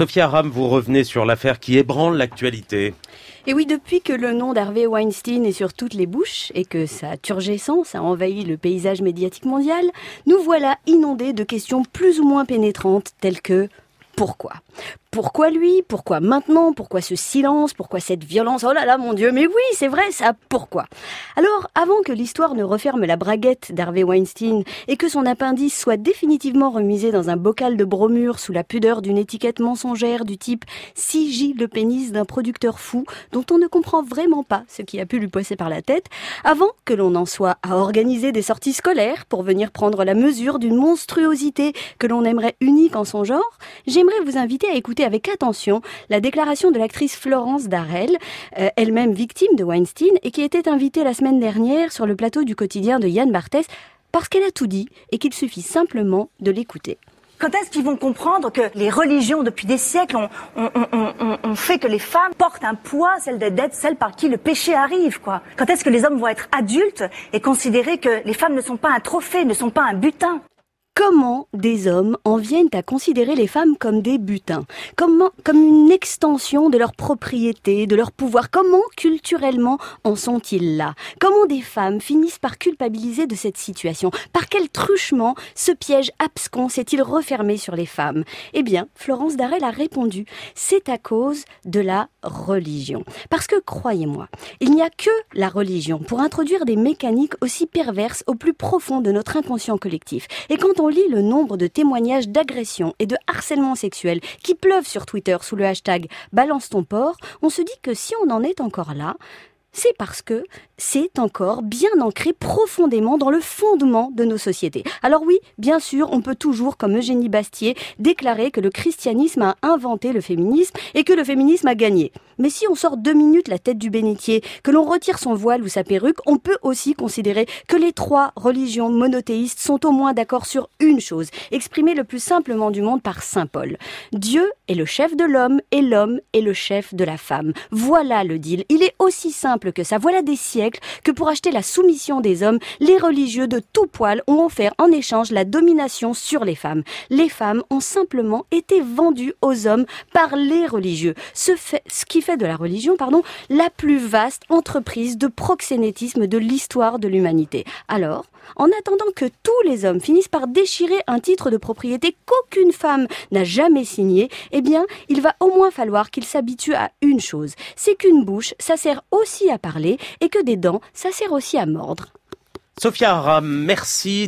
Sophia Ram, vous revenez sur l'affaire qui ébranle l'actualité. Et oui, depuis que le nom d'Harvey Weinstein est sur toutes les bouches et que sa turgescence a envahi le paysage médiatique mondial, nous voilà inondés de questions plus ou moins pénétrantes telles que pourquoi? Pourquoi lui Pourquoi maintenant Pourquoi ce silence Pourquoi cette violence? Oh là là, mon Dieu, mais oui, c'est vrai, ça, pourquoi? Alors, avant que l'histoire ne referme la braguette d'Harvey Weinstein et que son appendice soit définitivement remisé dans un bocal de bromure sous la pudeur d'une étiquette mensongère du type J. le pénis d'un producteur fou dont on ne comprend vraiment pas ce qui a pu lui passer par la tête, avant que l'on en soit à organiser des sorties scolaires pour venir prendre la mesure d'une monstruosité que l'on aimerait unique en son genre, j'aimerais vous inviter à écouter avec attention la déclaration de l'actrice Florence Darrell, euh, elle-même victime de Weinstein et qui était invitée la semaine dernière sur le plateau du quotidien de Yann Barthès parce qu'elle a tout dit et qu'il suffit simplement de l'écouter. Quand est-ce qu'ils vont comprendre que les religions, depuis des siècles, ont, fait que les femmes portent un poids, celle d'être celle par qui le péché arrive, quoi? Quand est-ce que les hommes vont être adultes et considérer que les femmes ne sont pas un trophée, ne sont pas un butin? Comment des hommes en viennent à considérer les femmes comme des butins, comme, comme une extension de leur propriété, de leur pouvoir? Comment culturellement en sont-ils là? Comment des femmes finissent par culpabiliser de cette situation? Par quel truchement ce piège abscon s'est-il refermé sur les femmes? Eh bien, Florence Darel a répondu, c'est à cause de la religion. Parce que, croyez-moi, il n'y a que la religion pour introduire des mécaniques aussi perverses au plus profond de notre inconscient collectif. Et quand on lit le nombre de témoignages d'agression et de harcèlement sexuel qui pleuvent sur Twitter sous le hashtag Balance ton porc, on se dit que si on en est encore là, c'est parce que c'est encore bien ancré profondément dans le fondement de nos sociétés. Alors oui, bien sûr, on peut toujours, comme Eugénie Bastier, déclarer que le christianisme a inventé le féminisme et que le féminisme a gagné. Mais si on sort deux minutes la tête du bénitier, que l'on retire son voile ou sa perruque, on peut aussi considérer que les trois religions monothéistes sont au moins d'accord sur une chose, exprimée le plus simplement du monde par Saint Paul. Dieu est le chef de l'homme et l'homme est le chef de la femme. Voilà le deal. Il est aussi simple que ça. Voilà des siècles que pour acheter la soumission des hommes, les religieux de tout poil ont offert en échange la domination sur les femmes. Les femmes ont simplement été vendues aux hommes par les religieux. Ce, fait, qui de la religion, pardon, la plus vaste entreprise de proxénétisme de l'histoire de l'humanité. Alors, en attendant que tous les hommes finissent par déchirer un titre de propriété qu'aucune femme n'a jamais signé, eh bien, il va au moins falloir qu'ils s'habituent à une chose, c'est qu'une bouche, ça sert aussi à parler et que des dents, ça sert aussi à mordre. Sophia merci.